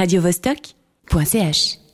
radiovostok.ch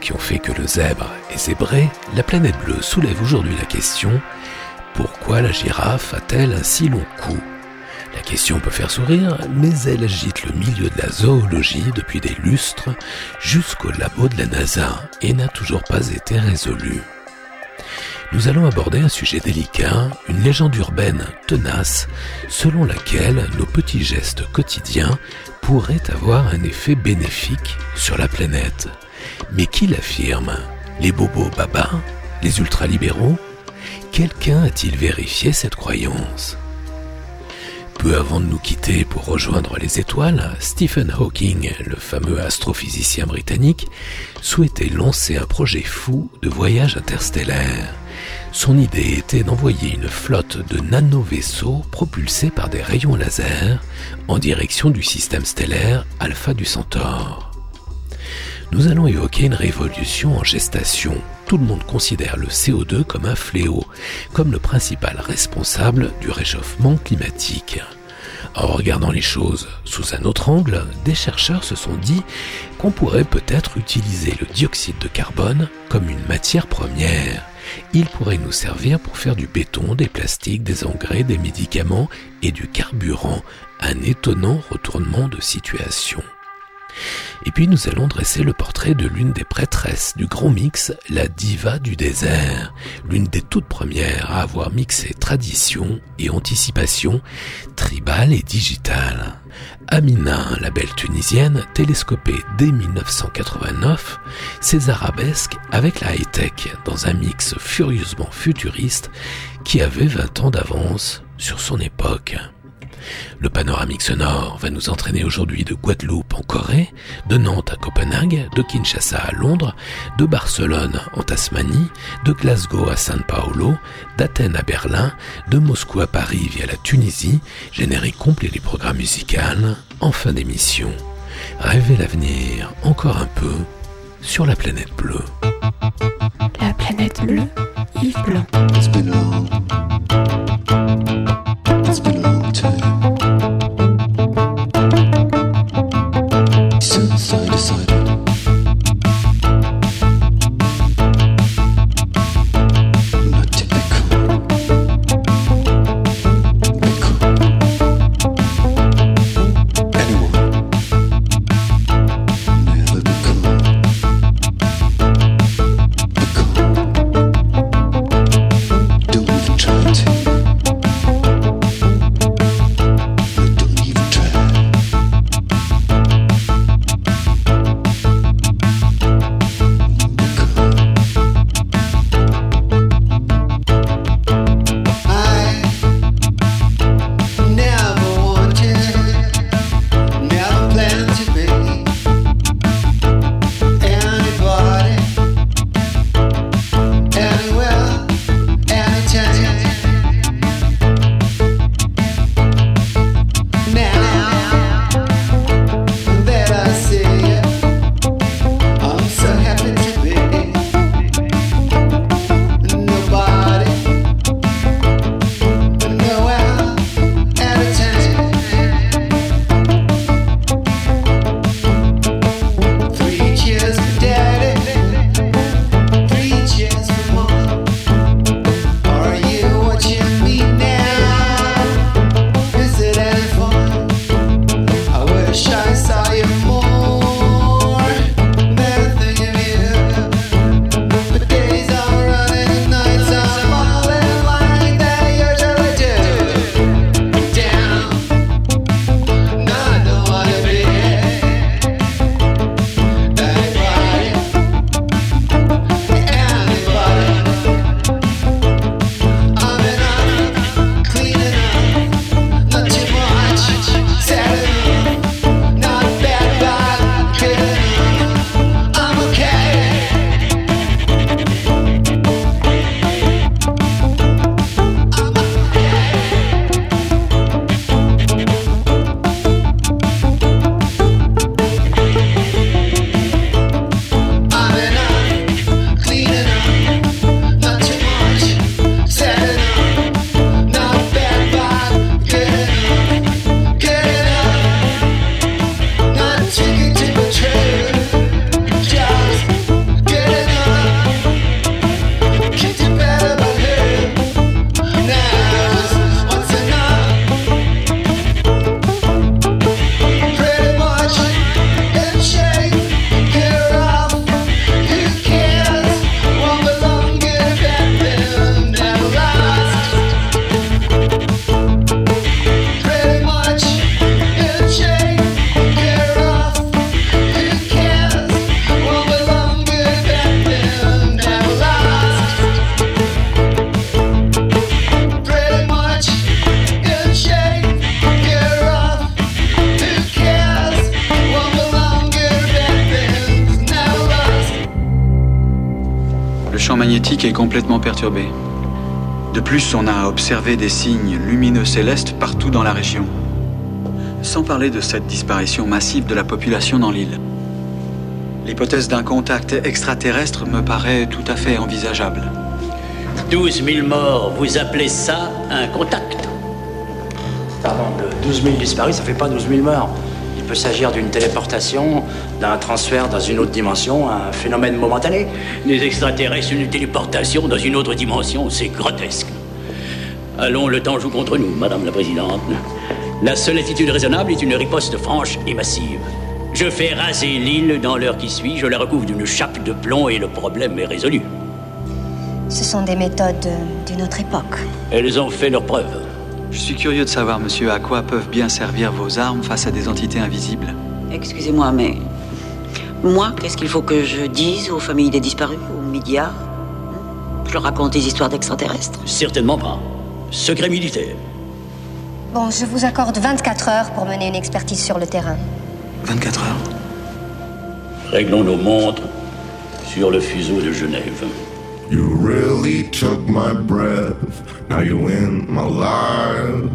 qui ont fait que le zèbre est zébré, la planète bleue soulève aujourd'hui la question pourquoi la girafe a-t-elle un si long cou? La question peut faire sourire, mais elle agite le milieu de la zoologie depuis des lustres jusqu'au labo de la NASA et n'a toujours pas été résolue. Nous allons aborder un sujet délicat, une légende urbaine tenace, selon laquelle nos petits gestes quotidiens pourraient avoir un effet bénéfique sur la planète. Mais qui l'affirme? Les bobos babas Les ultralibéraux? Quelqu'un a-t-il vérifié cette croyance? Peu avant de nous quitter pour rejoindre les étoiles, Stephen Hawking, le fameux astrophysicien britannique, souhaitait lancer un projet fou de voyage interstellaire. Son idée était d'envoyer une flotte de nano-vaisseaux propulsés par des rayons laser en direction du système stellaire Alpha du Centaure. Nous allons évoquer une révolution en gestation. Tout le monde considère le CO2 comme un fléau, comme le principal responsable du réchauffement climatique. En regardant les choses sous un autre angle, des chercheurs se sont dit qu'on pourrait peut-être utiliser le dioxyde de carbone comme une matière première. Il pourrait nous servir pour faire du béton, des plastiques, des engrais, des médicaments et du carburant. Un étonnant retournement de situation. Et puis nous allons dresser le portrait de l'une des prêtresses du grand mix, la diva du désert, l'une des toutes premières à avoir mixé tradition et anticipation, tribale et digitale. Amina, la belle tunisienne, télescopée dès 1989, ses arabesques avec la high-tech dans un mix furieusement futuriste qui avait 20 ans d'avance sur son époque. Le panoramique sonore va nous entraîner aujourd'hui de Guadeloupe en Corée, de Nantes à Copenhague, de Kinshasa à Londres, de Barcelone en Tasmanie, de Glasgow à San Paolo, d'Athènes à Berlin, de Moscou à Paris via la Tunisie, générique complet du programme musical, en fin d'émission. Rêvez l'avenir encore un peu sur la planète bleue. La planète bleue, Yves Blanc. It's been a long, time since I decided observé des signes lumineux célestes partout dans la région. Sans parler de cette disparition massive de la population dans l'île. L'hypothèse d'un contact extraterrestre me paraît tout à fait envisageable. 12 000 morts, vous appelez ça un contact? Pardon, de 12 000 disparus, ça fait pas 12 000 morts. Il peut s'agir d'une téléportation, d'un transfert dans une autre dimension, un phénomène momentané. Des extraterrestres, une téléportation dans une autre dimension, c'est grotesque. Allons, le temps joue contre nous, Madame la Présidente. La seule attitude raisonnable est une riposte franche et massive. Je fais raser l'île dans l'heure qui suit, je la recouvre d'une chape de plomb et le problème est résolu. Ce sont des méthodes euh, d'une autre époque. Elles ont fait leurs preuves. Je suis curieux de savoir, monsieur, à quoi peuvent bien servir vos armes face à des entités invisibles. Excusez-moi, mais moi, qu'est-ce qu'il faut que je dise aux familles des disparus, aux médias? Hein? Je leur raconte des histoires d'extraterrestres. Certainement pas. Secret militaire. Bon, je vous accorde 24 heures pour mener une expertise sur le terrain. 24 heures Réglons nos montres sur le fuseau de Genève. You really took my breath. Now you in my life.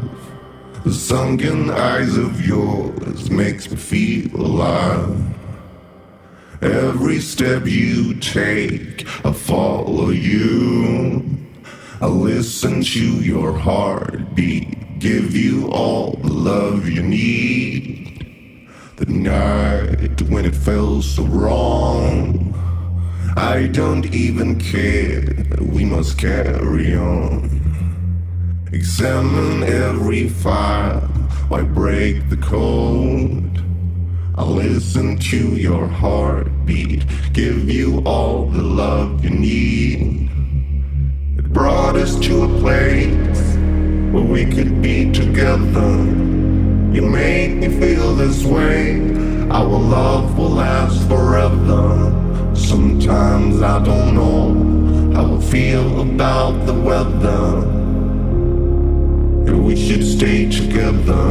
The sunken eyes of yours makes me feel alive. Every step you take, I follow you. I listen to your heartbeat, give you all the love you need. The night when it felt so wrong. I don't even care, we must carry on. Examine every file, why break the code? I'll listen to your heartbeat, give you all the love you need. Brought us to a place where we could be together. You make me feel this way, our love will last forever. Sometimes I don't know how I feel about the weather. And we should stay together.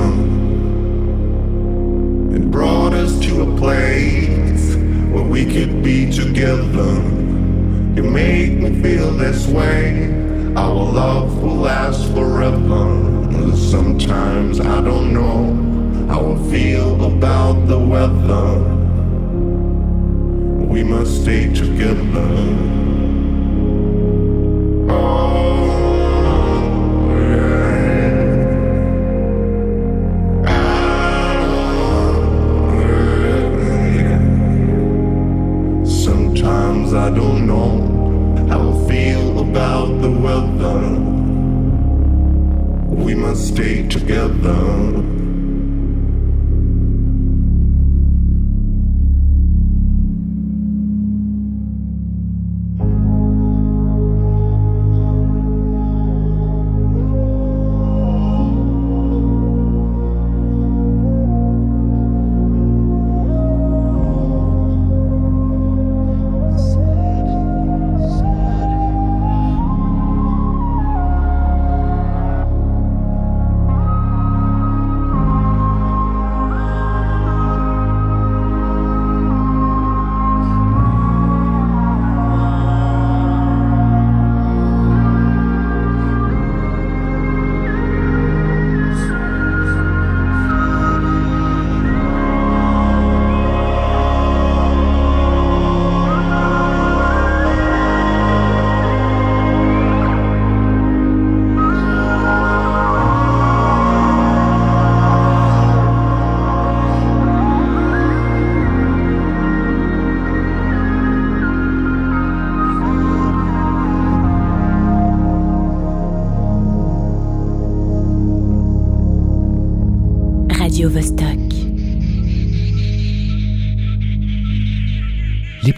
It brought us to a place where we could be together. You make me feel this way. Our love will last forever. Sometimes I don't know how I feel about the weather we must stay together. Oh,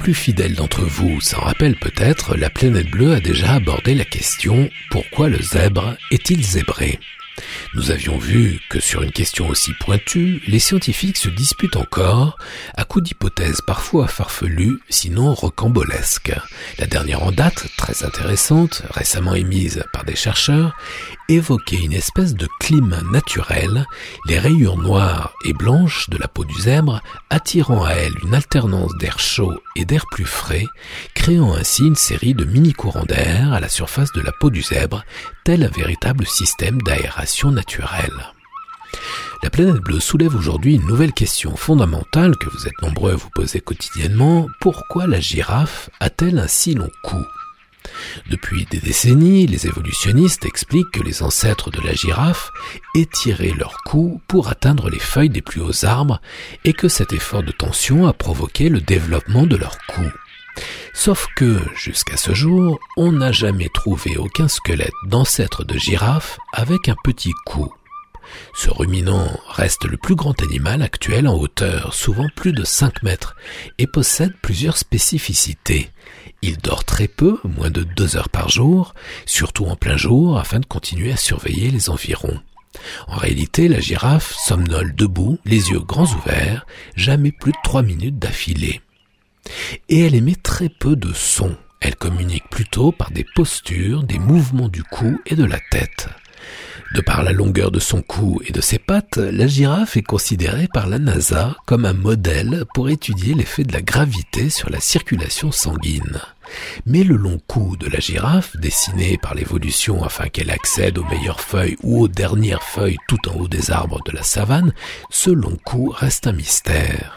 plus fidèles d'entre vous s'en rappellent peut-être, la planète bleue a déjà abordé la question pourquoi le zèbre est-il zébré? Nous avions vu que sur une question aussi pointue, les scientifiques se disputent encore, à coup d'hypothèses parfois farfelues, sinon rocambolesques. La dernière en date, très intéressante, récemment émise par des chercheurs, évoquait une espèce de climat naturel, les rayures noires et blanches de la peau du zèbre attirant à elle une alternance d'air chaud et d'air plus frais, créant ainsi une série de mini-courants d'air à la surface de la peau du zèbre, tel un véritable système d'aération naturelle. La planète bleue soulève aujourd'hui une nouvelle question fondamentale que vous êtes nombreux à vous poser quotidiennement. Pourquoi la girafe a-t-elle un si long cou? Depuis des décennies, les évolutionnistes expliquent que les ancêtres de la girafe étiraient leur cou pour atteindre les feuilles des plus hauts arbres et que cet effort de tension a provoqué le développement de leur cou. Sauf que, jusqu'à ce jour, on n'a jamais trouvé aucun squelette d'ancêtre de girafe avec un petit cou. Ce ruminant reste le plus grand animal actuel en hauteur, souvent plus de 5 mètres, et possède plusieurs spécificités. Il dort très peu, moins de 2 heures par jour, surtout en plein jour, afin de continuer à surveiller les environs. En réalité, la girafe somnole debout, les yeux grands ouverts, jamais plus de 3 minutes d'affilée. Et elle émet très peu de sons. Elle communique plutôt par des postures, des mouvements du cou et de la tête. De par la longueur de son cou et de ses pattes, la girafe est considérée par la NASA comme un modèle pour étudier l'effet de la gravité sur la circulation sanguine. Mais le long cou de la girafe, dessiné par l'évolution afin qu'elle accède aux meilleures feuilles ou aux dernières feuilles tout en haut des arbres de la savane, ce long cou reste un mystère.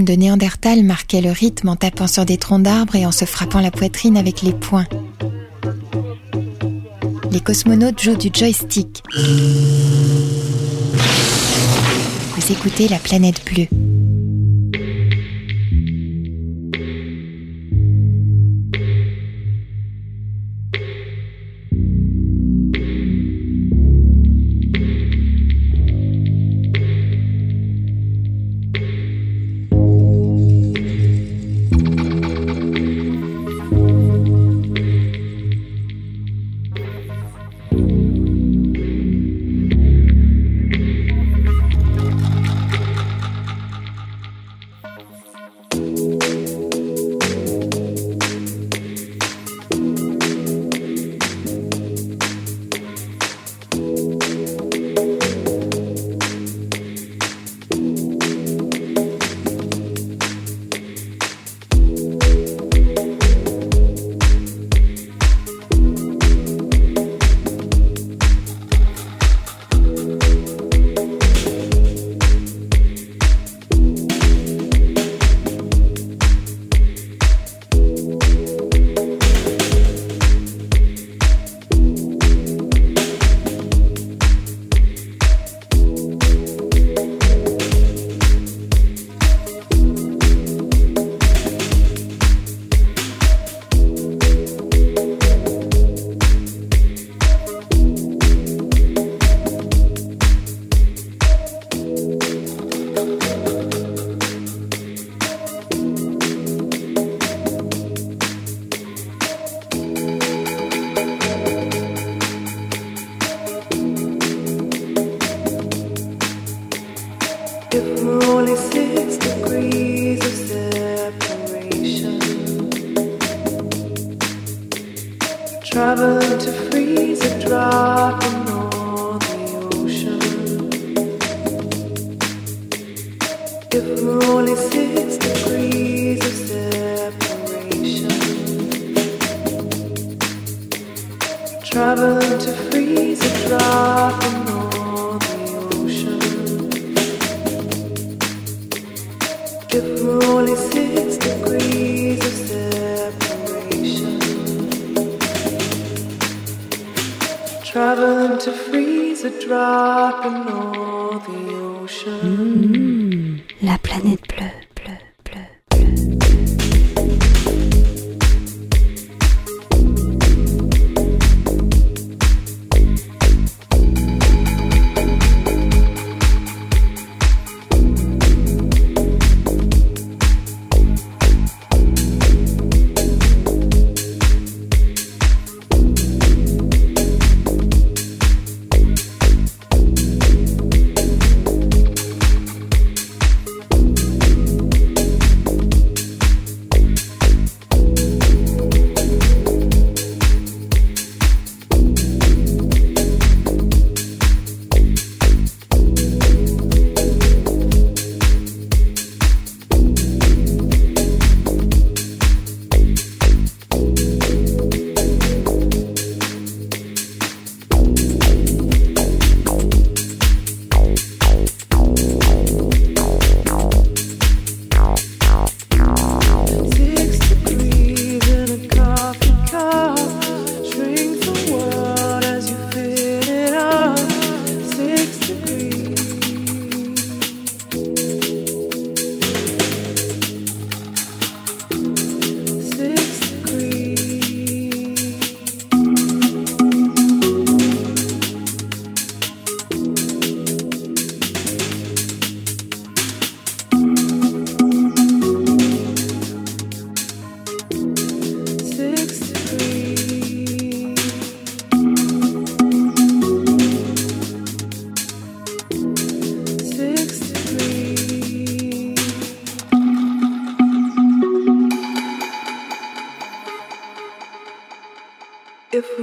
De Néandertal marquait le rythme en tapant sur des troncs d'arbres et en se frappant la poitrine avec les poings. Les cosmonautes jouent du joystick. Vous écoutez la planète bleue.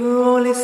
On a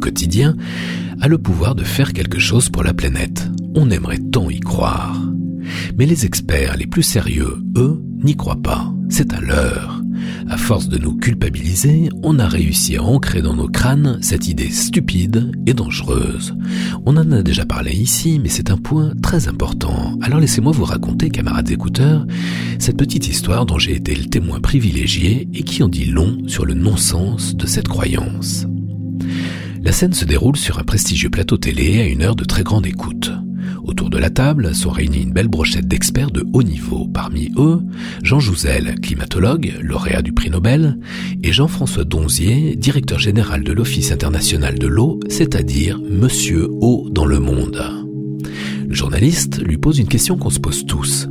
quotidiens, a le pouvoir de faire quelque chose pour la planète. On aimerait tant y croire. Mais les experts les plus sérieux, eux, n'y croient pas. C'est à l'heure. À force de nous culpabiliser, on a réussi à ancrer dans nos crânes cette idée stupide et dangereuse. On en a déjà parlé ici, mais c'est un point très important. Alors laissez-moi vous raconter, camarades écouteurs, cette petite histoire dont j'ai été le témoin privilégié et qui en dit long sur le non-sens de cette croyance. La scène se déroule sur un prestigieux plateau télé à une heure de très grande écoute. Autour de la table sont réunis une belle brochette d'experts de haut niveau. Parmi eux, Jean Jouzel, climatologue, lauréat du prix Nobel, et Jean-François Donzier, directeur général de l'Office international de l'eau, c'est-à-dire Monsieur Eau dans le monde. Le journaliste lui pose une question qu'on se pose tous.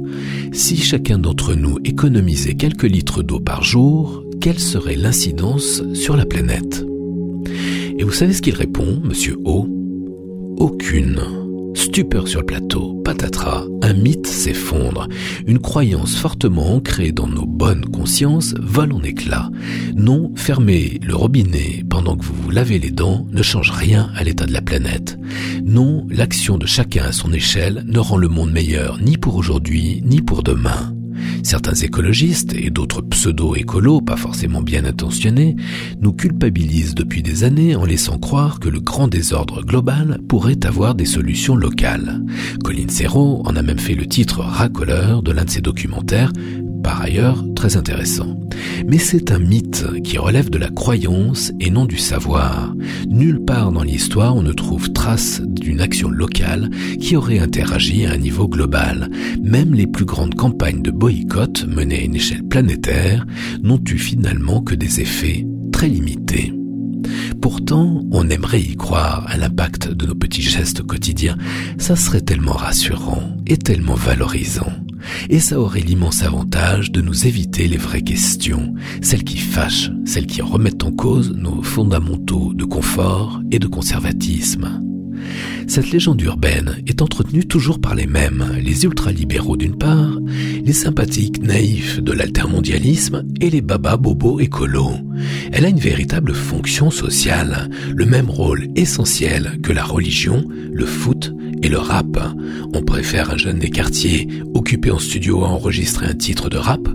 Si chacun d'entre nous économisait quelques litres d'eau par jour, quelle serait l'incidence sur la planète? Et vous savez ce qu'il répond, Monsieur O? Aucune. Stupeur sur le plateau, patatras, un mythe s'effondre. Une croyance fortement ancrée dans nos bonnes consciences vole en éclats. Non, fermer le robinet pendant que vous vous lavez les dents ne change rien à l'état de la planète. Non, l'action de chacun à son échelle ne rend le monde meilleur ni pour aujourd'hui ni pour demain. Certains écologistes et d'autres pseudo-écolos, pas forcément bien intentionnés, nous culpabilisent depuis des années en laissant croire que le grand désordre global pourrait avoir des solutions locales. Colin Serrault en a même fait le titre racoleur de l'un de ses documentaires, par ailleurs très intéressant. Mais c'est un mythe qui relève de la croyance et non du savoir. Nulle part dans l'histoire on ne trouve trace d'une action locale qui aurait interagi à un niveau global. Même les plus grandes campagnes de boycott menées à une échelle planétaire n'ont eu finalement que des effets très limités. Pourtant, on aimerait y croire à l'impact de nos petits gestes quotidiens. Ça serait tellement rassurant et tellement valorisant. Et ça aurait l'immense avantage de nous éviter les vraies questions, celles qui fâchent, celles qui remettent en cause nos fondamentaux de confort et de conservatisme. Cette légende urbaine est entretenue toujours par les mêmes, les ultralibéraux d'une part, les sympathiques naïfs de l'altermondialisme et les babas bobos écolos. Elle a une véritable fonction sociale, le même rôle essentiel que la religion, le foot le rap. On préfère un jeune des quartiers occupé en studio à enregistrer un titre de rap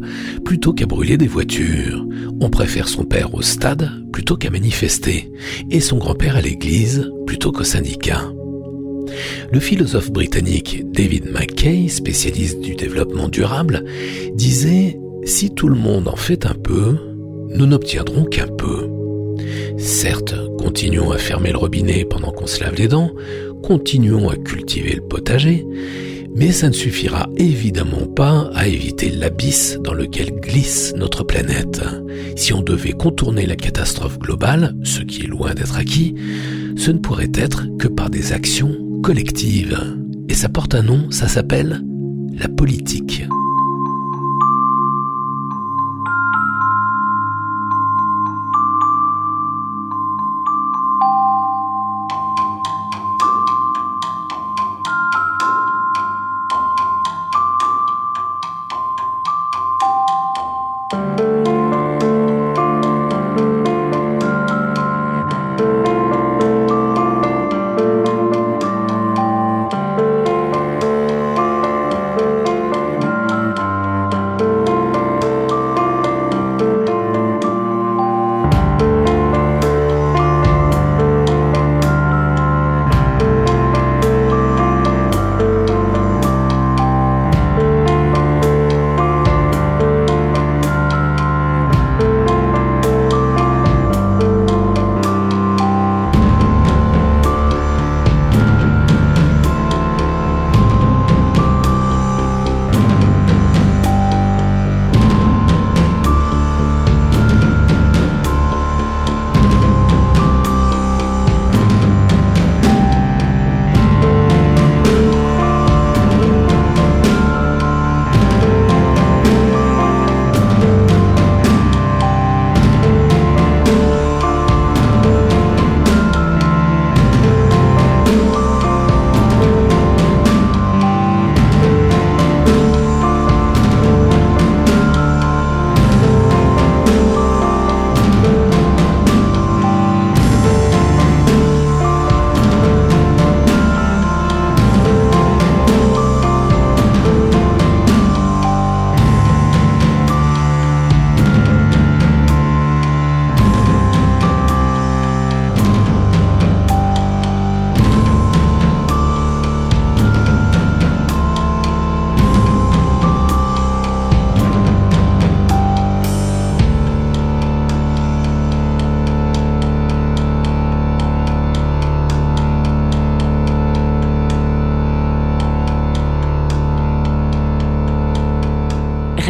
plutôt qu'à brûler des voitures. On préfère son père au stade plutôt qu'à manifester et son grand-père à l'église plutôt qu'au syndicat. Le philosophe britannique David McKay, spécialiste du développement durable, disait Si tout le monde en fait un peu, nous n'obtiendrons qu'un peu. Certes, continuons à fermer le robinet pendant qu'on se lave les dents, continuons à cultiver le potager, mais ça ne suffira évidemment pas à éviter l'abysse dans lequel glisse notre planète. Si on devait contourner la catastrophe globale, ce qui est loin d'être acquis, ce ne pourrait être que par des actions collectives. Et ça porte un nom, ça s'appelle la politique.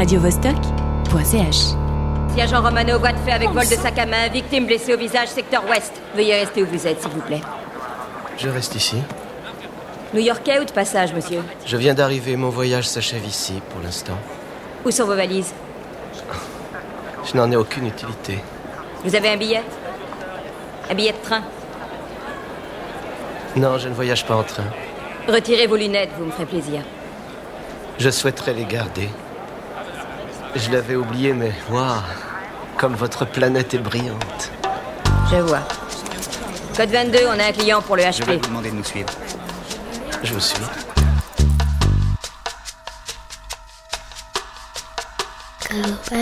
radiovostok.ch. Si agent Romano, voie de fait avec vol de sac à main, victime blessée au visage, secteur ouest. Veuillez rester où vous êtes, s'il vous plaît. Je reste ici. New-Yorkais ou de passage, monsieur Je viens d'arriver, mon voyage s'achève ici pour l'instant. Où sont vos valises Je n'en ai aucune utilité. Vous avez un billet Un billet de train Non, je ne voyage pas en train. Retirez vos lunettes, vous me ferez plaisir. Je souhaiterais les garder. Je l'avais oublié, mais waouh Comme votre planète est brillante. Je vois. Code 22, on a un client pour le HP. Je vais vous demander de nous suivre. Je vous suis. Go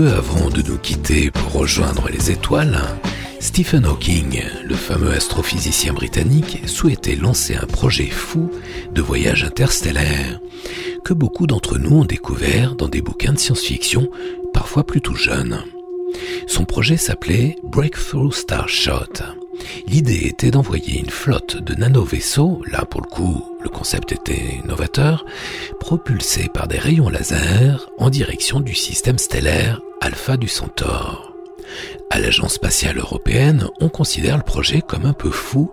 Peu avant de nous quitter pour rejoindre les étoiles, Stephen Hawking, le fameux astrophysicien britannique, souhaitait lancer un projet fou de voyage interstellaire que beaucoup d'entre nous ont découvert dans des bouquins de science-fiction, parfois plutôt jeunes. Son projet s'appelait Breakthrough Starshot. L'idée était d'envoyer une flotte de nano-vaisseaux, là pour le coup le concept était novateur, propulsés par des rayons laser en direction du système stellaire Alpha du Centaure. À l'Agence spatiale européenne, on considère le projet comme un peu fou,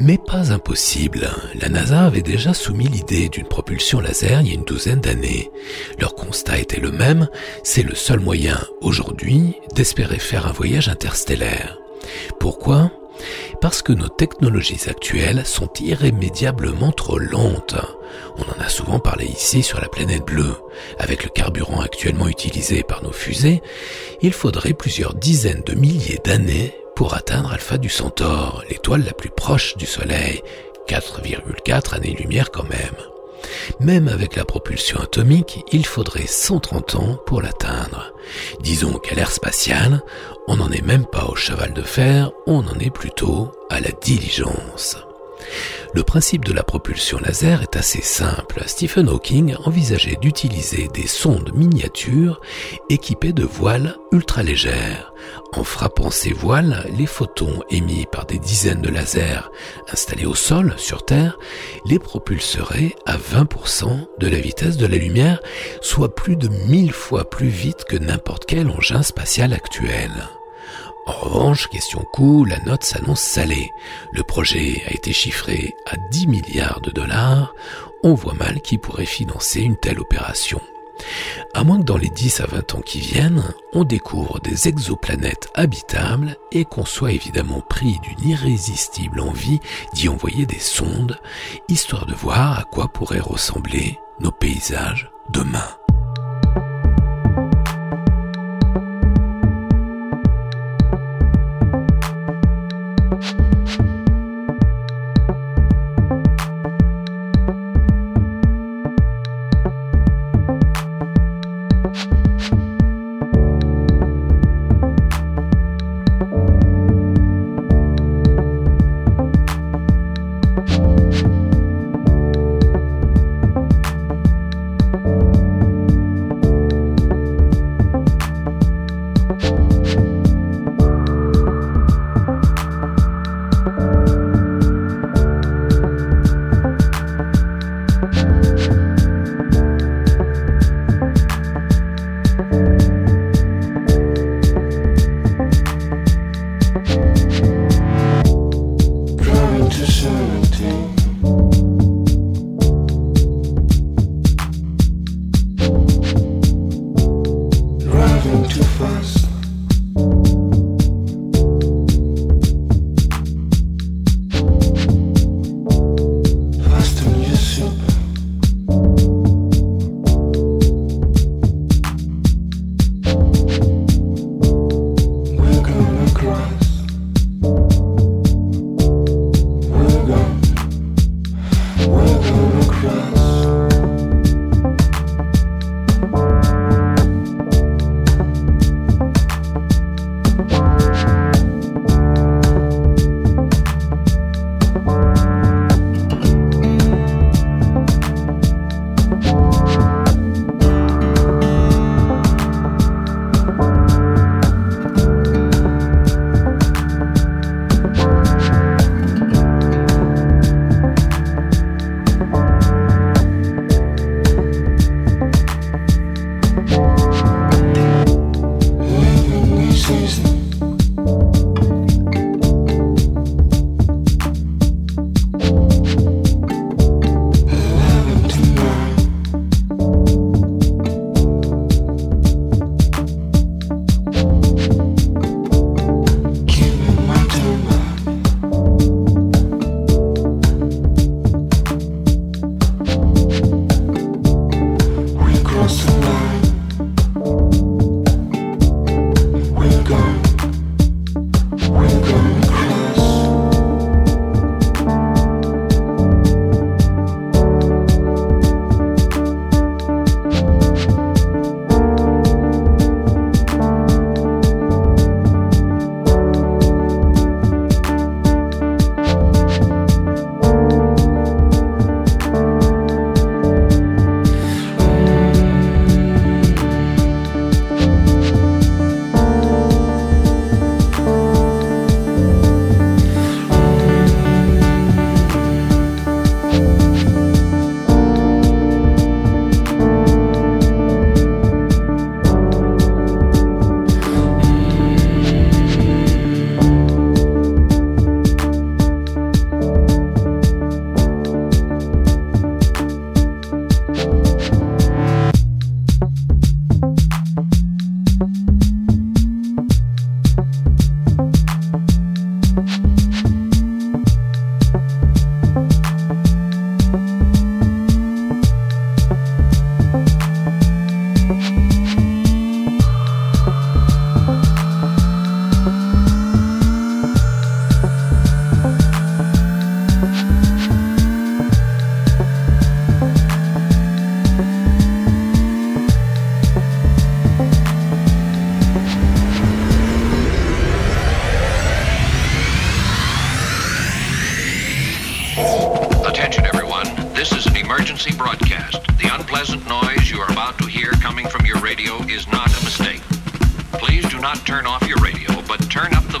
mais pas impossible. La NASA avait déjà soumis l'idée d'une propulsion laser il y a une douzaine d'années. Leur constat était le même, c'est le seul moyen aujourd'hui d'espérer faire un voyage interstellaire. Pourquoi? Parce que nos technologies actuelles sont irrémédiablement trop lentes. Souvent parlé ici sur la planète bleue. Avec le carburant actuellement utilisé par nos fusées, il faudrait plusieurs dizaines de milliers d'années pour atteindre Alpha du Centaure, l'étoile la plus proche du Soleil, 4,4 années-lumière quand même. Même avec la propulsion atomique, il faudrait 130 ans pour l'atteindre. Disons qu'à l'ère spatiale, on n'en est même pas au cheval de fer, on en est plutôt à la diligence. Le principe de la propulsion laser est assez simple. Stephen Hawking envisageait d'utiliser des sondes miniatures équipées de voiles ultra légères. En frappant ces voiles, les photons émis par des dizaines de lasers installés au sol, sur Terre, les propulseraient à 20% de la vitesse de la lumière, soit plus de mille fois plus vite que n'importe quel engin spatial actuel. En revanche, question coût, la note s'annonce salée. Le projet a été chiffré à 10 milliards de dollars. On voit mal qui pourrait financer une telle opération. À moins que dans les 10 à 20 ans qui viennent, on découvre des exoplanètes habitables et qu'on soit évidemment pris d'une irrésistible envie d'y envoyer des sondes, histoire de voir à quoi pourraient ressembler nos paysages demain.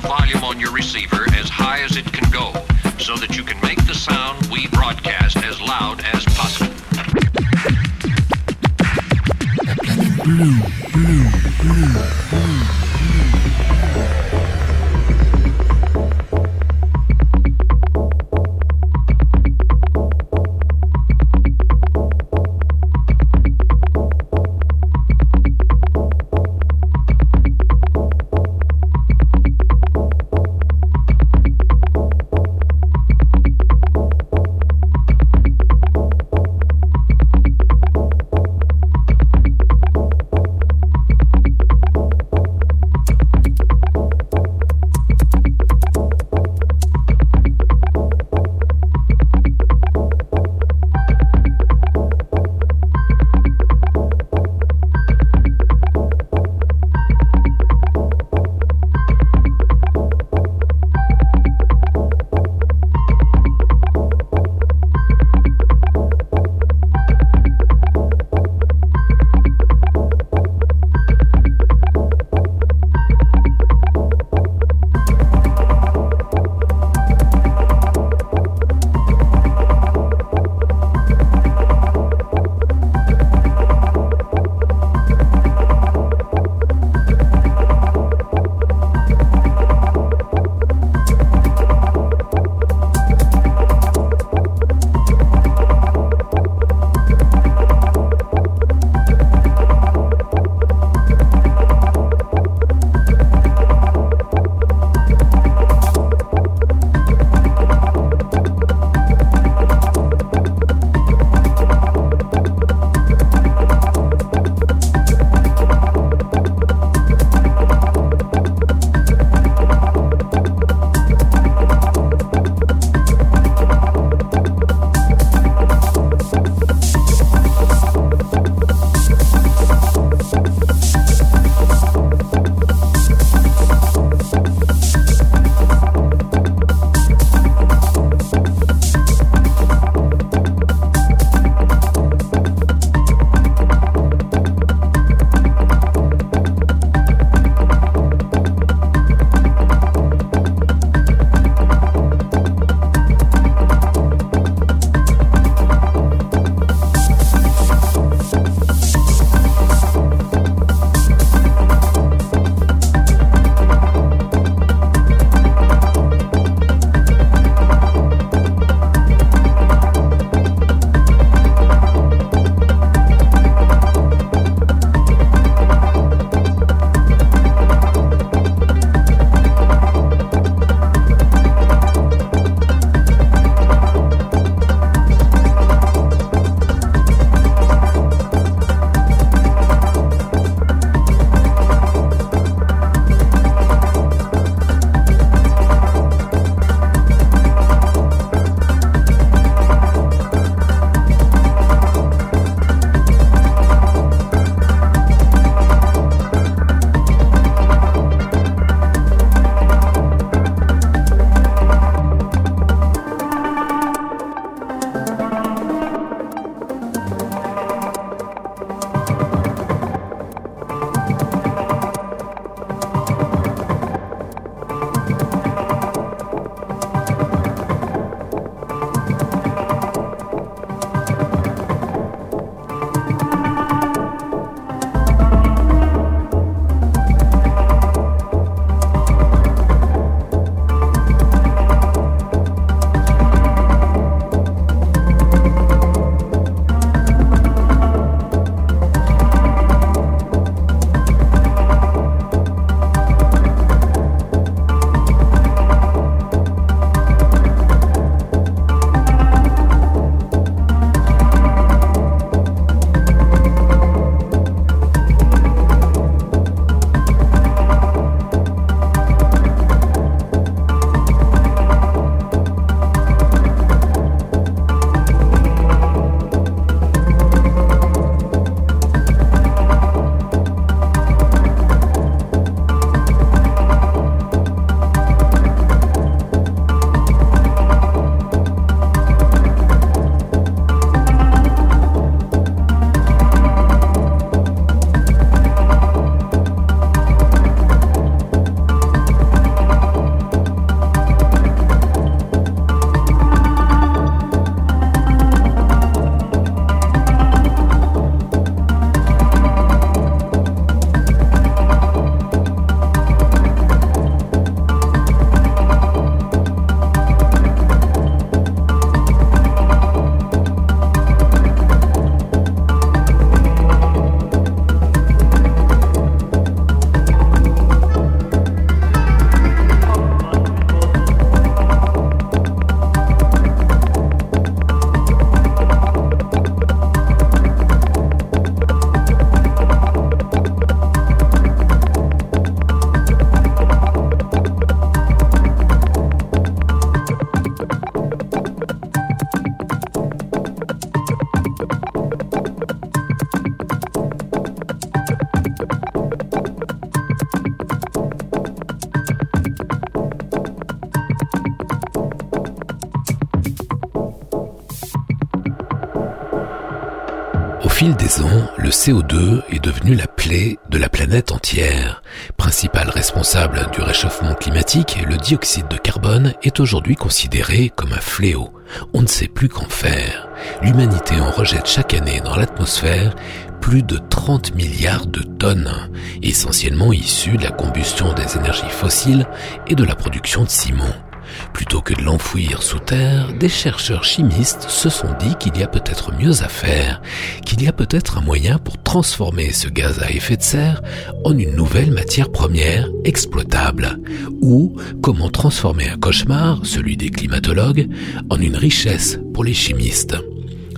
Volume on your receiver as high as it can go so that you can make the sound we broadcast as loud as possible. Blue, blue, blue, le CO2 est devenu la plaie de la planète entière. Principal responsable du réchauffement climatique, le dioxyde de carbone est aujourd'hui considéré comme un fléau. On ne sait plus qu'en faire. L'humanité en rejette chaque année dans l'atmosphère plus de 30 milliards de tonnes, essentiellement issues de la combustion des énergies fossiles et de la production de ciment. Plutôt que de l'enfouir sous terre, des chercheurs chimistes se sont dit qu'il y a peut-être mieux à faire, qu'il y a peut-être un moyen pour transformer ce gaz à effet de serre en une nouvelle matière première exploitable, ou comment transformer un cauchemar, celui des climatologues, en une richesse pour les chimistes.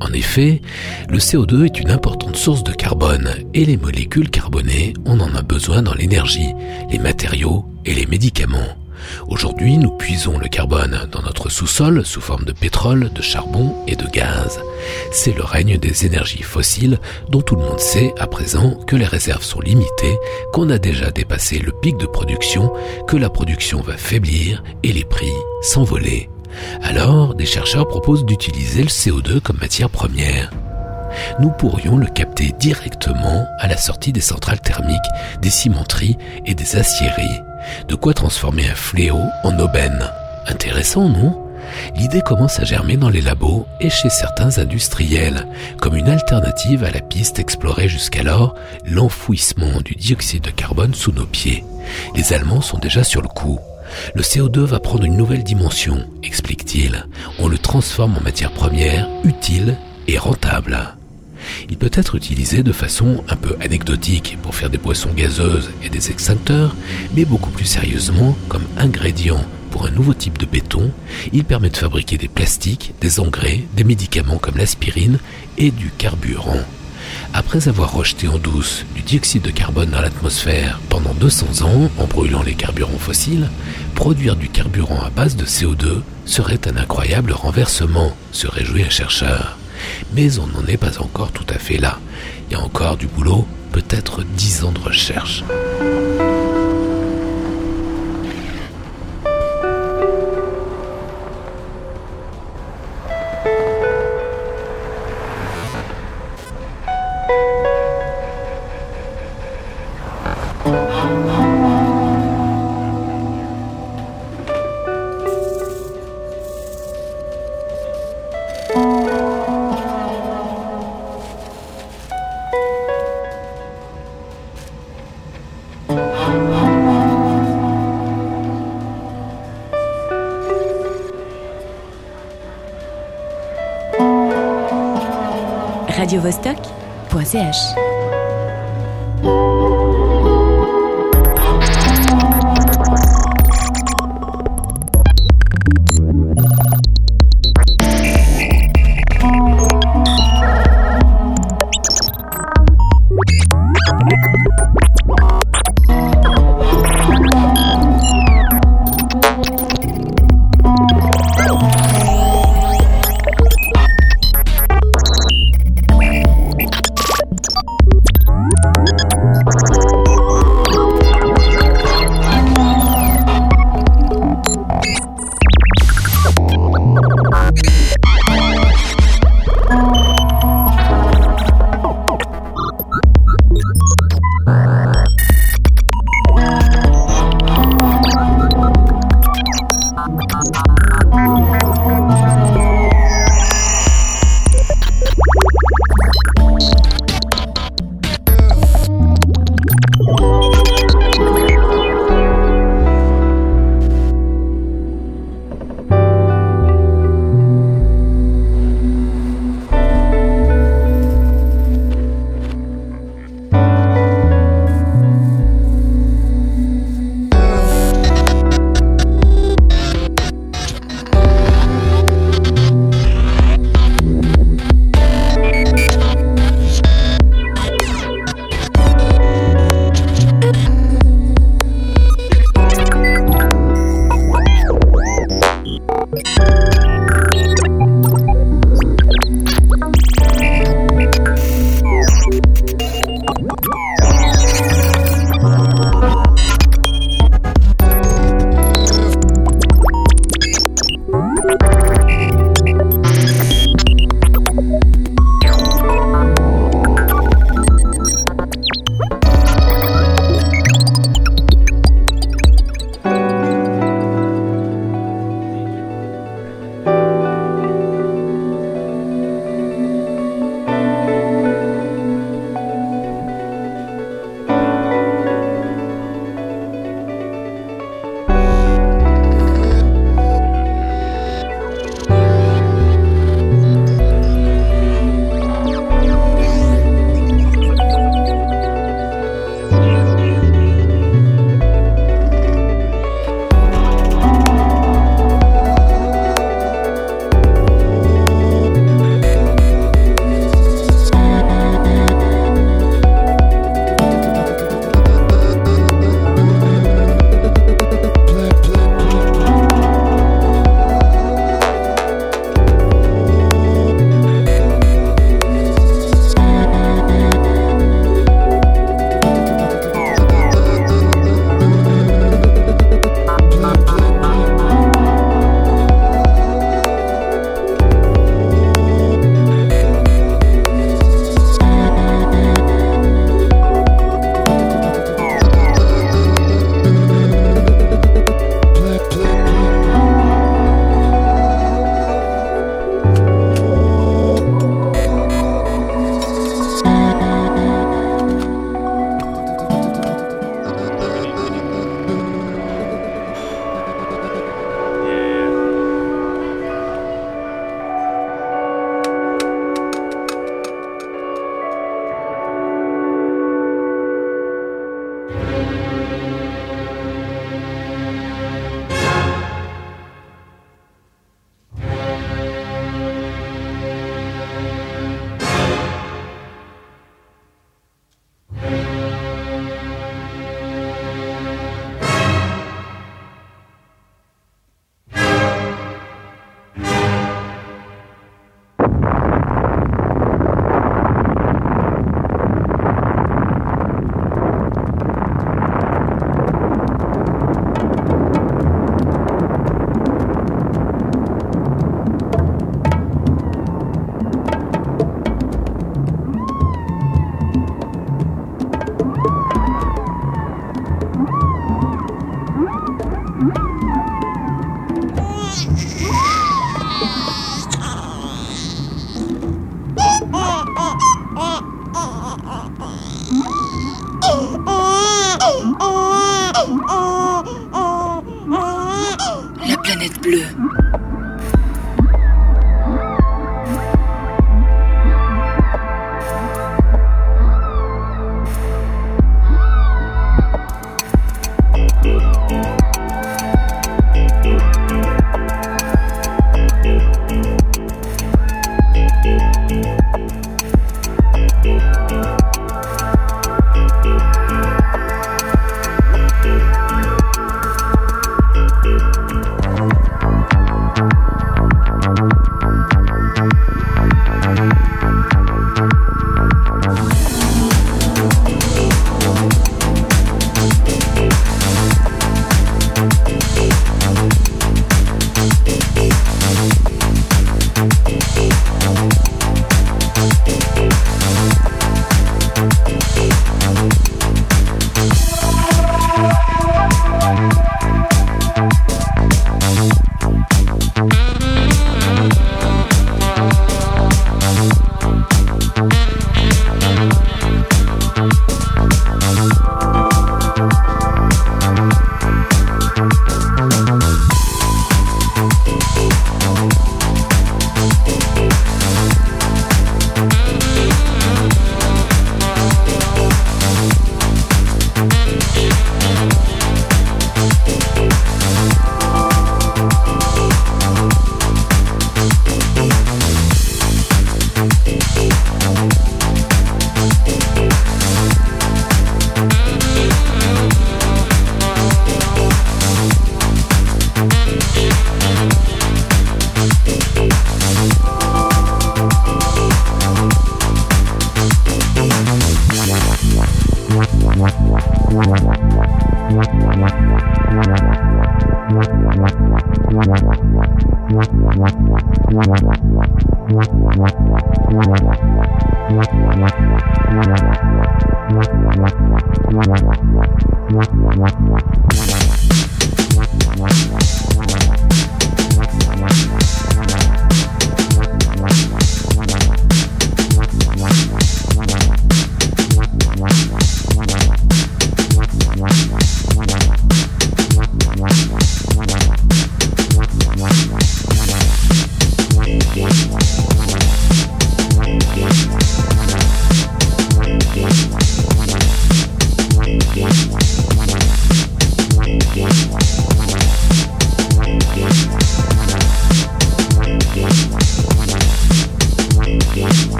En effet, le CO2 est une importante source de carbone et les molécules carbonées, on en a besoin dans l'énergie, les matériaux et les médicaments. Aujourd'hui, nous puisons le carbone dans notre sous-sol sous forme de pétrole, de charbon et de gaz. C'est le règne des énergies fossiles dont tout le monde sait à présent que les réserves sont limitées, qu'on a déjà dépassé le pic de production, que la production va faiblir et les prix s'envoler. Alors, des chercheurs proposent d'utiliser le CO2 comme matière première nous pourrions le capter directement à la sortie des centrales thermiques, des cimenteries et des aciéries. De quoi transformer un fléau en aubaine. Intéressant, non? L'idée commence à germer dans les labos et chez certains industriels, comme une alternative à la piste explorée jusqu'alors, l'enfouissement du dioxyde de carbone sous nos pieds. Les Allemands sont déjà sur le coup. Le CO2 va prendre une nouvelle dimension, explique-t-il. On le transforme en matière première, utile et rentable. Il peut être utilisé de façon un peu anecdotique pour faire des boissons gazeuses et des extincteurs, mais beaucoup plus sérieusement comme ingrédient pour un nouveau type de béton, il permet de fabriquer des plastiques, des engrais, des médicaments comme l'aspirine et du carburant. Après avoir rejeté en douce du dioxyde de carbone dans l'atmosphère pendant 200 ans en brûlant les carburants fossiles, produire du carburant à base de CO2 serait un incroyable renversement, se réjouit un chercheur. Mais on n'en est pas encore tout à fait là. Il y a encore du boulot, peut-être dix ans de recherche. radiovostok.ch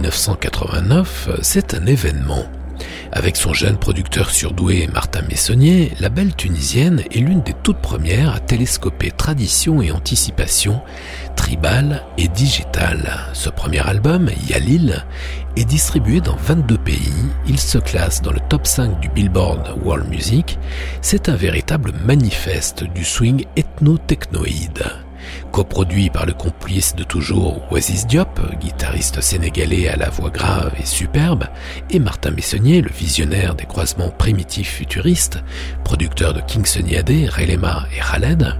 1989, c'est un événement. Avec son jeune producteur surdoué Martin Messonnier, la belle tunisienne est l'une des toutes premières à télescoper tradition et anticipation, tribal et digital. Ce premier album, Yalil, est distribué dans 22 pays. Il se classe dans le top 5 du Billboard World Music. C'est un véritable manifeste du swing ethno-technoïde coproduit par le complice de toujours Oasis Diop, guitariste sénégalais à la voix grave et superbe, et Martin Messonnier, le visionnaire des croisements primitifs futuristes, producteur de King Yadé, Relema et Khaled,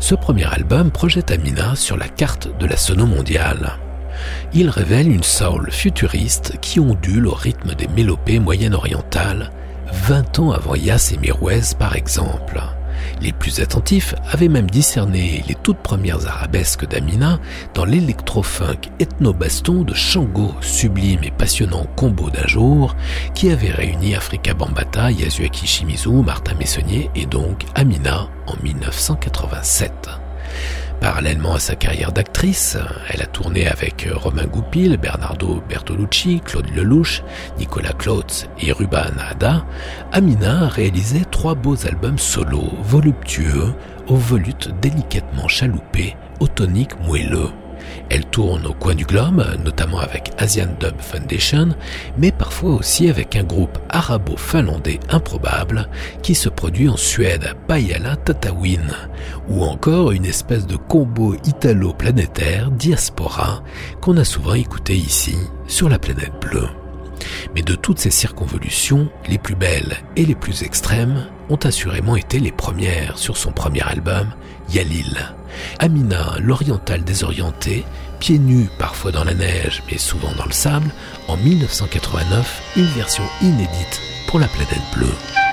ce premier album projette Amina sur la carte de la sono mondiale. Il révèle une soul futuriste qui ondule au rythme des mélopées moyen-orientales, 20 ans avant Yas et Mirwez par exemple. Les plus attentifs avaient même discerné les toutes premières arabesques d'Amina dans l'électro-funk ethno-baston de Shango, sublime et passionnant combo d'un jour, qui avait réuni Afrika Bambata, Yasuaki Shimizu, Martin Messonnier et donc Amina en 1987. Parallèlement à sa carrière d'actrice, elle a tourné avec Romain Goupil, Bernardo Bertolucci, Claude Lelouch, Nicolas Klotz et Ruben Ada. Amina a réalisé trois beaux albums solo, voluptueux, aux volutes délicatement chaloupées, au tonique moelleux. Elle tourne au coin du globe, notamment avec Asian Dub Foundation, mais parfois aussi avec un groupe arabo-finlandais improbable qui se produit en Suède, Pajala Tatawin, ou encore une espèce de combo italo-planétaire, Diaspora, qu'on a souvent écouté ici, sur la planète bleue. Mais de toutes ces circonvolutions, les plus belles et les plus extrêmes ont assurément été les premières sur son premier album, Yalil. Amina, l'orientale désorientée, pieds nus parfois dans la neige mais souvent dans le sable, en 1989, une version inédite pour la planète bleue.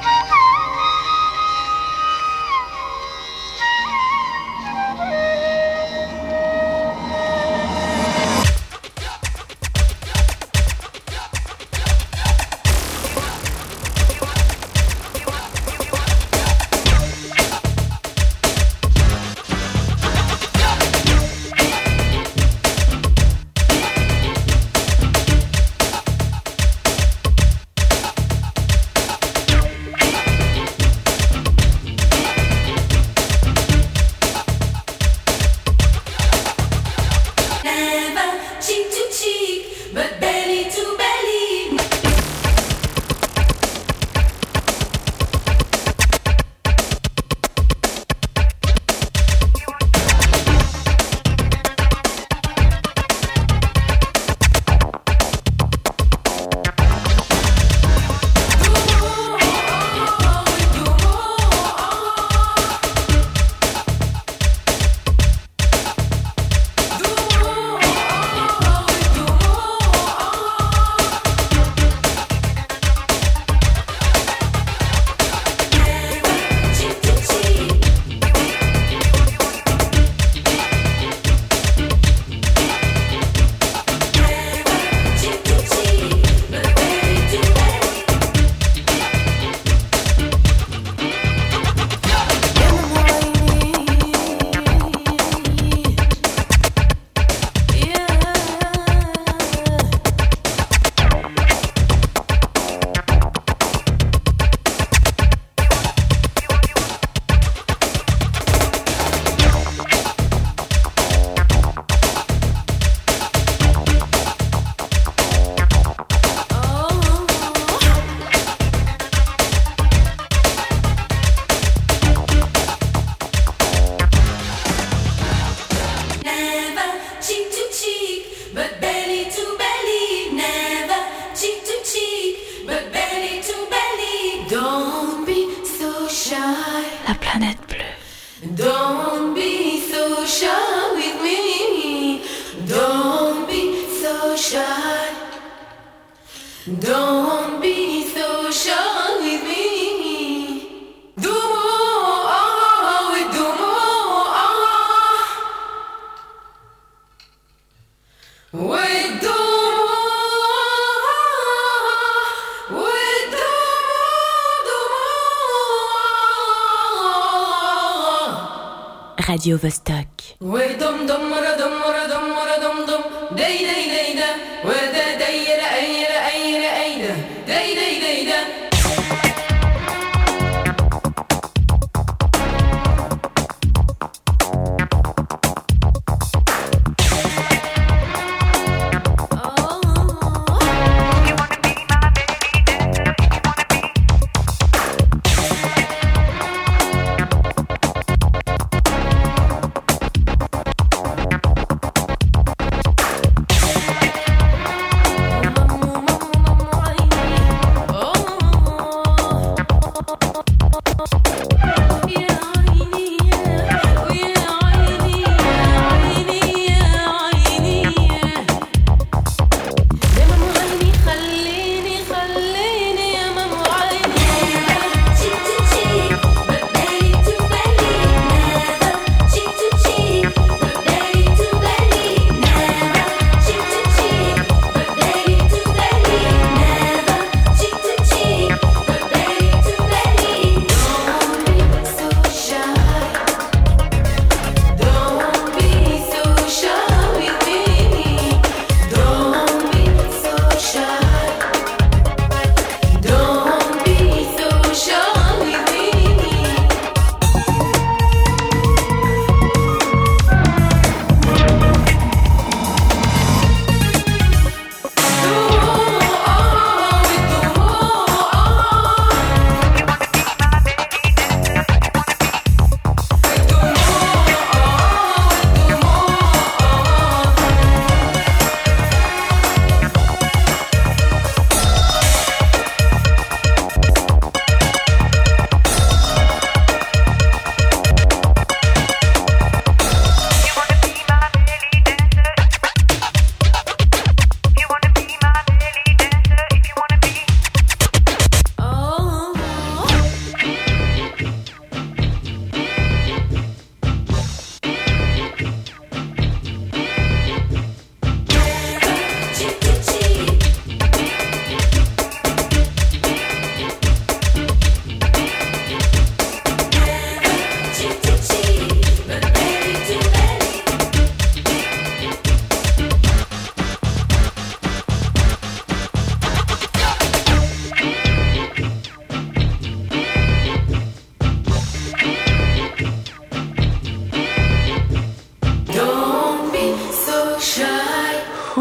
Radio Vostok.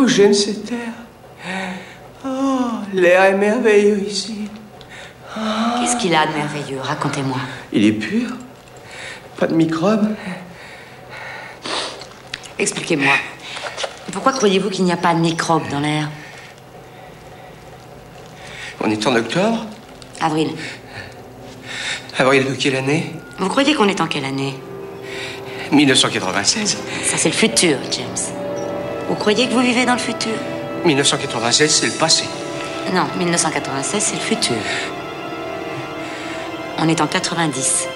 Oh, j'aime cette terre. Oh, l'air est merveilleux ici. Qu'est-ce qu'il a de merveilleux? Racontez-moi. Il est pur. Pas de microbes. Expliquez-moi. Pourquoi croyez-vous qu'il n'y a pas de microbes dans l'air? On est en octobre Avril. Avril de quelle année? Vous croyez qu'on est en quelle année? 1996. Ça, c'est le futur, James. Vous croyez que vous vivez dans le futur 1996, c'est le passé. Non, 1996, c'est le futur. On est en 90.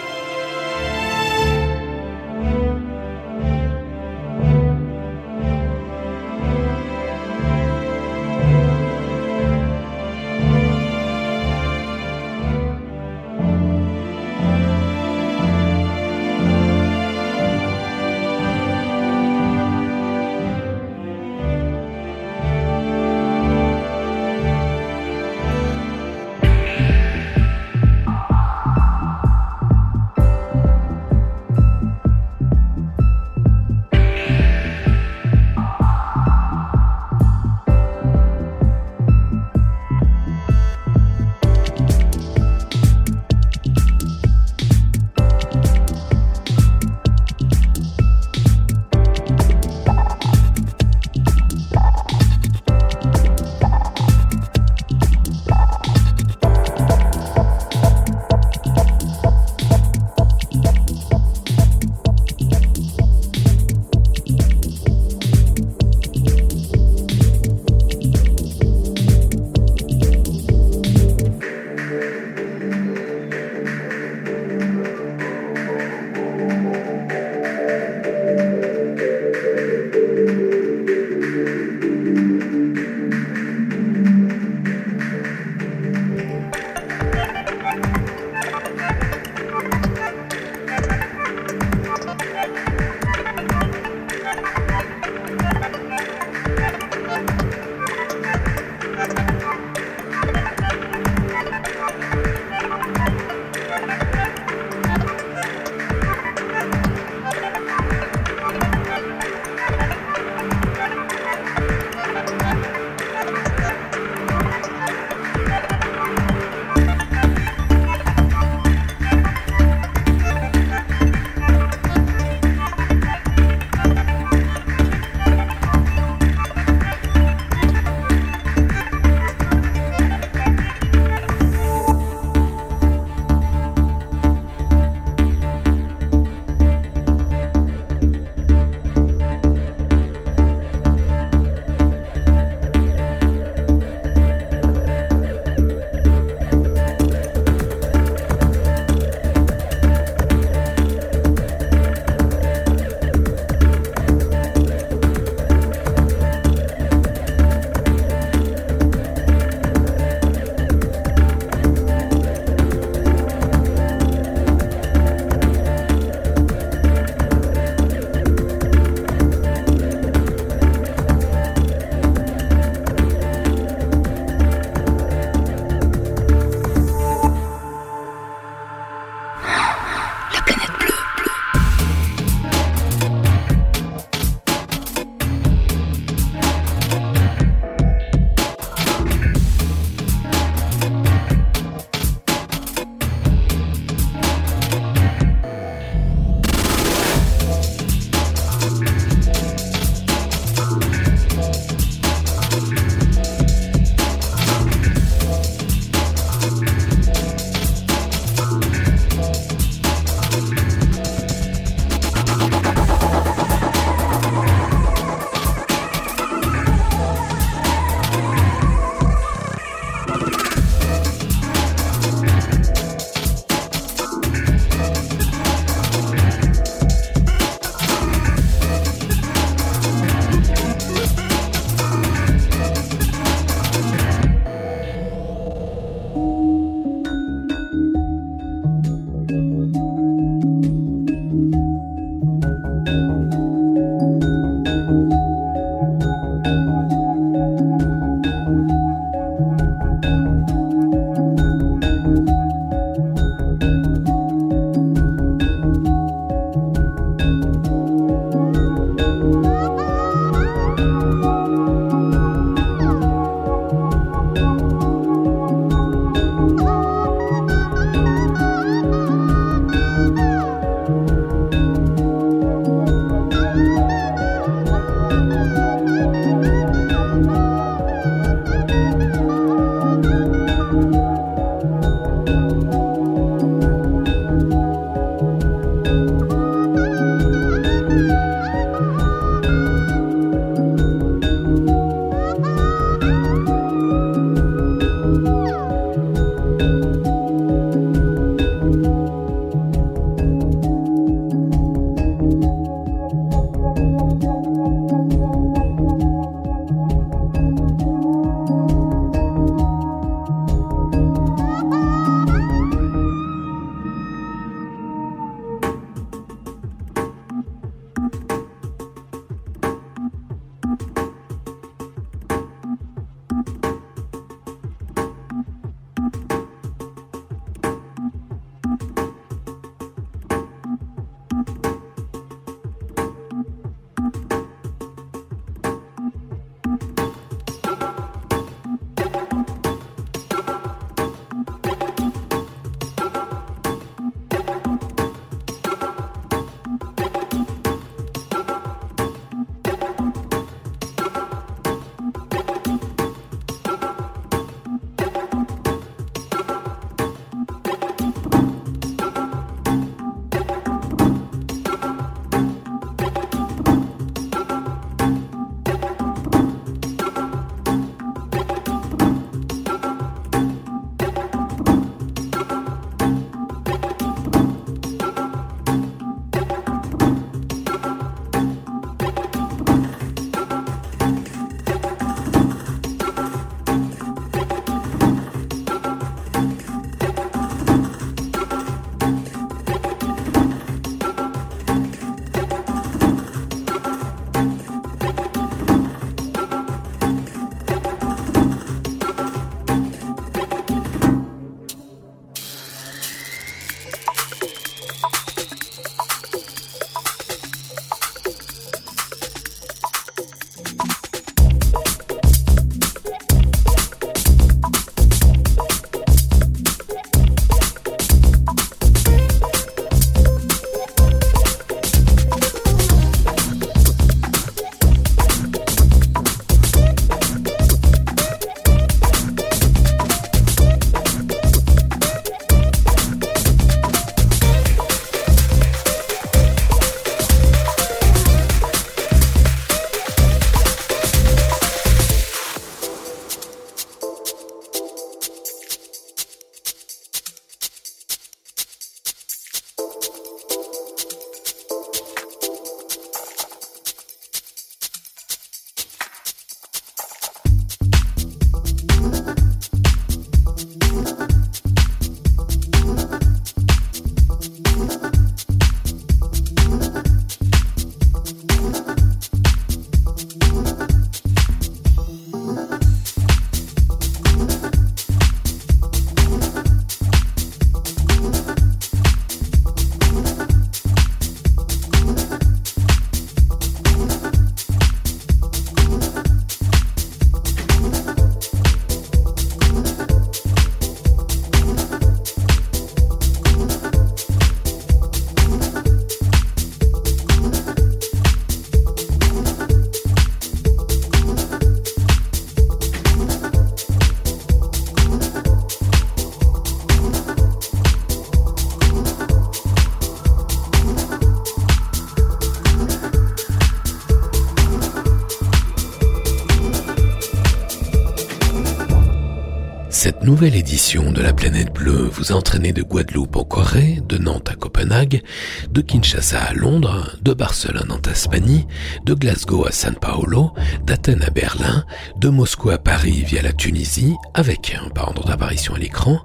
De la planète bleue vous a entraîné de Guadeloupe en Corée, de Nantes à Copenhague, de Kinshasa à Londres, de Barcelone en Tasmanie, de Glasgow à San Paolo, d'Athènes à Berlin, de Moscou à Paris via la Tunisie, avec, par ordre d'apparition à l'écran,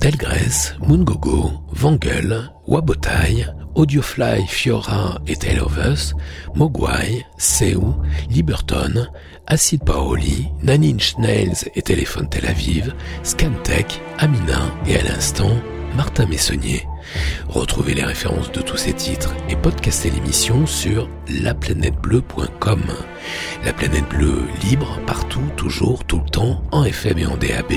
Delgrès, Mungogo, Vangel, Wabotai, Audiofly, Fiora et Tale of Us, Mogwai, Seu, Liberton, Acid Paoli, Nine Nails et Téléphone Tel Aviv, Scantech, Amina et à l'instant, Martin Messonnier. Retrouvez les références de tous ces titres et podcastez l'émission sur laplanètebleu.com. La planète bleue libre, partout, toujours, tout le temps, en FM et en DAB,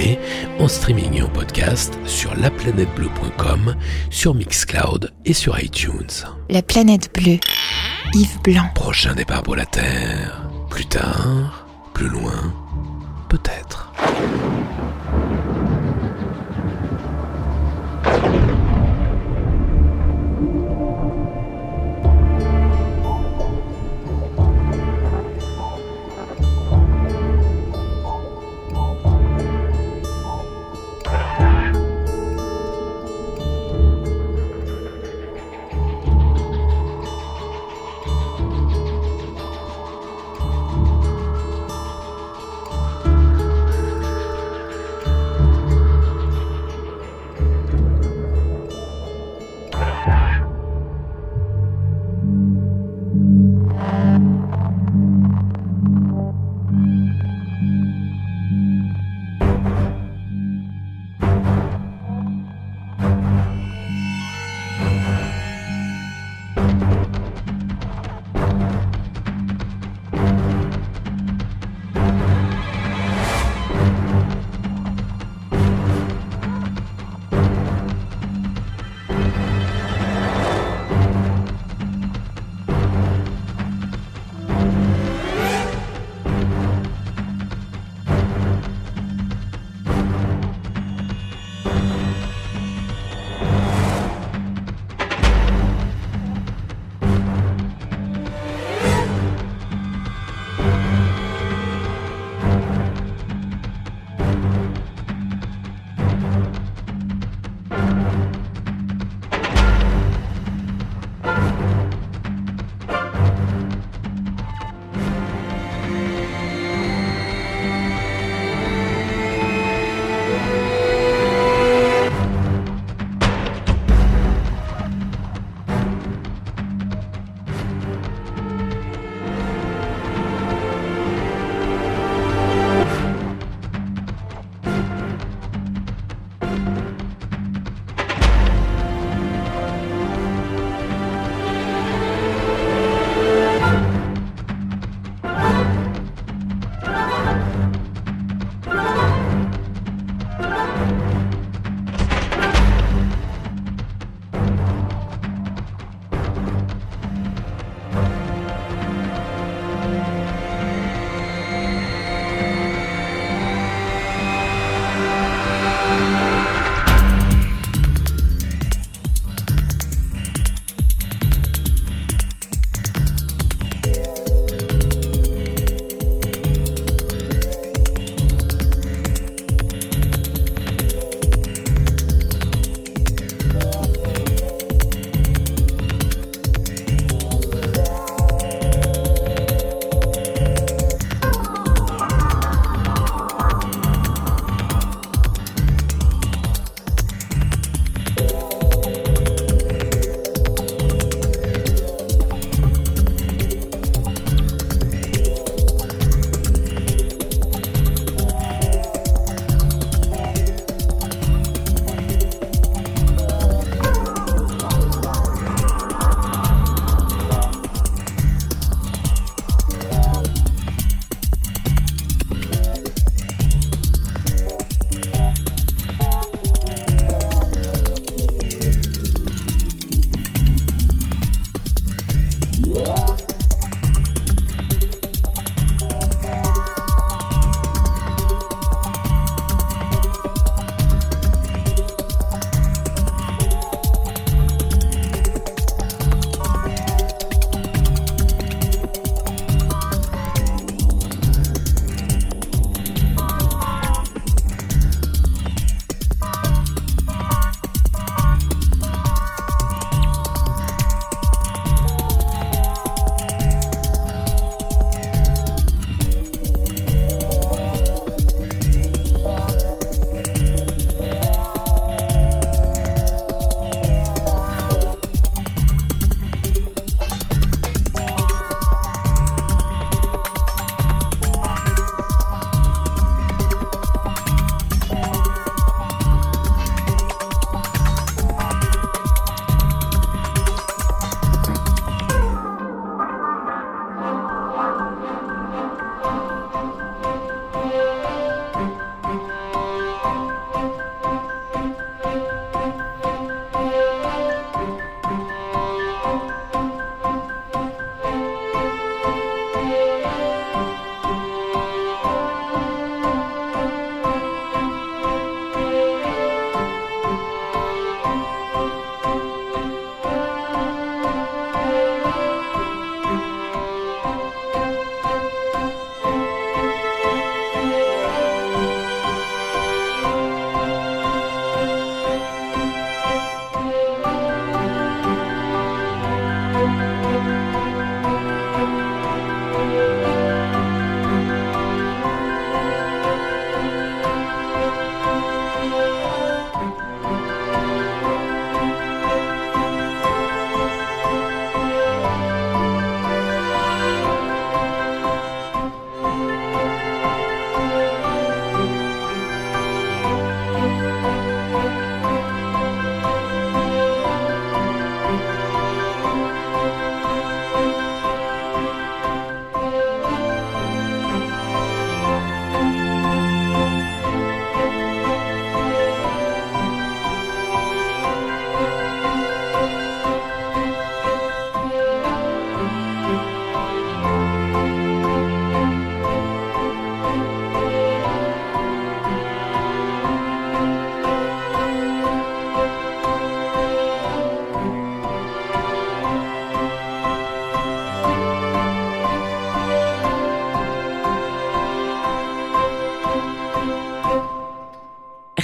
en streaming et en podcast, sur laplanètebleu.com, sur Mixcloud et sur iTunes. La planète bleue. Yves Blanc. Prochain départ pour la Terre. Plus tard, plus loin,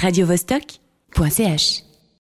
radiovostok.ch